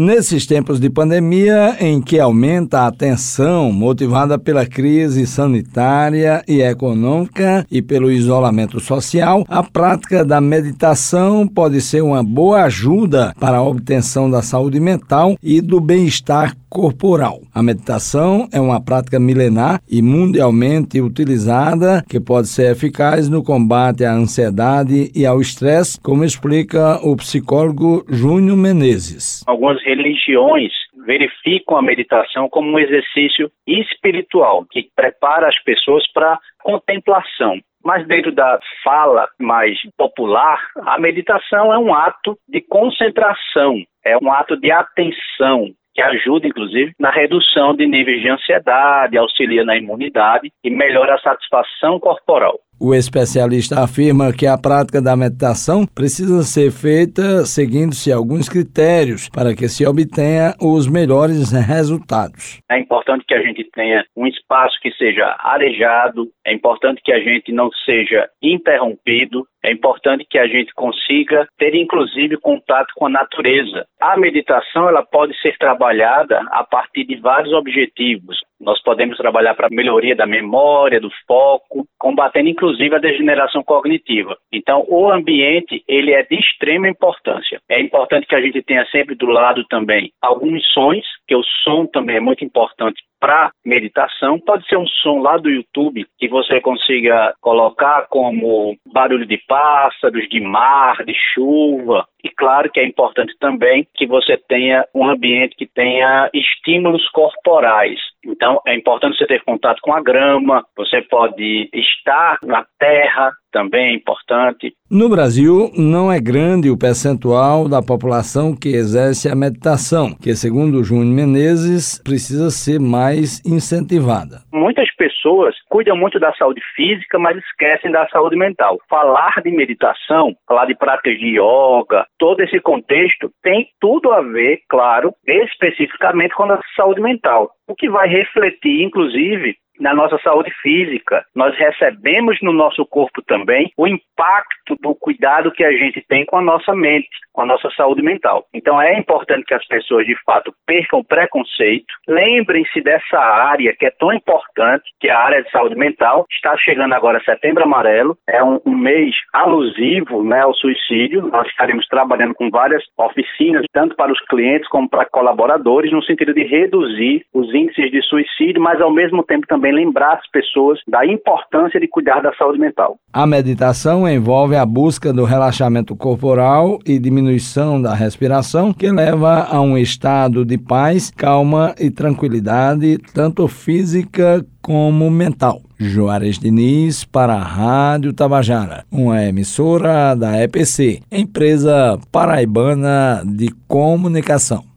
Nesses tempos de pandemia, em que aumenta a tensão motivada pela crise sanitária e econômica e pelo isolamento social, a prática da meditação pode ser uma boa ajuda para a obtenção da saúde mental e do bem-estar corporal. A meditação é uma prática milenar e mundialmente utilizada que pode ser eficaz no combate à ansiedade e ao estresse, como explica o psicólogo Júnior Menezes. Algumas religiões verificam a meditação como um exercício espiritual que prepara as pessoas para contemplação. Mas dentro da fala mais popular, a meditação é um ato de concentração, é um ato de atenção, que ajuda, inclusive, na redução de níveis de ansiedade, auxilia na imunidade e melhora a satisfação corporal. O especialista afirma que a prática da meditação precisa ser feita seguindo-se alguns critérios para que se obtenha os melhores resultados. É importante que a gente tenha um espaço que seja arejado, é importante que a gente não seja interrompido, é importante que a gente consiga ter inclusive contato com a natureza. A meditação ela pode ser trabalhada a partir de vários objetivos. Nós podemos trabalhar para a melhoria da memória, do foco, combatendo inclusive a degeneração cognitiva. Então, o ambiente, ele é de extrema importância. É importante que a gente tenha sempre do lado também alguns sons, que o som também é muito importante para meditação. Pode ser um som lá do YouTube que você consiga colocar como barulho de pássaros, de mar, de chuva. E claro que é importante também que você tenha um ambiente que tenha estímulos corporais. Então, é importante você ter contato com a grama, você pode estar na terra, também é importante. No Brasil, não é grande o percentual da população que exerce a meditação, que, segundo Júnior Menezes, precisa ser mais incentivada. Muitas pessoas cuidam muito da saúde física, mas esquecem da saúde mental. Falar de meditação, falar de práticas de yoga, todo esse contexto tem tudo a ver, claro, especificamente com a saúde mental. O que vai refletir, inclusive, na nossa saúde física. Nós recebemos no nosso corpo também o impacto do cuidado que a gente tem com a nossa mente, com a nossa saúde mental. Então é importante que as pessoas de fato percam preconceito, lembrem-se dessa área que é tão importante, que é a área de saúde mental. Está chegando agora setembro amarelo, é um, um mês alusivo né, ao suicídio. Nós estaremos trabalhando com várias oficinas, tanto para os clientes como para colaboradores, no sentido de reduzir os índices de suicídio, mas ao mesmo tempo também também lembrar as pessoas da importância de cuidar da saúde mental. A meditação envolve a busca do relaxamento corporal e diminuição da respiração, que leva a um estado de paz, calma e tranquilidade, tanto física como mental. Juarez Diniz para a Rádio Tabajara, uma emissora da EPC, empresa paraibana de comunicação.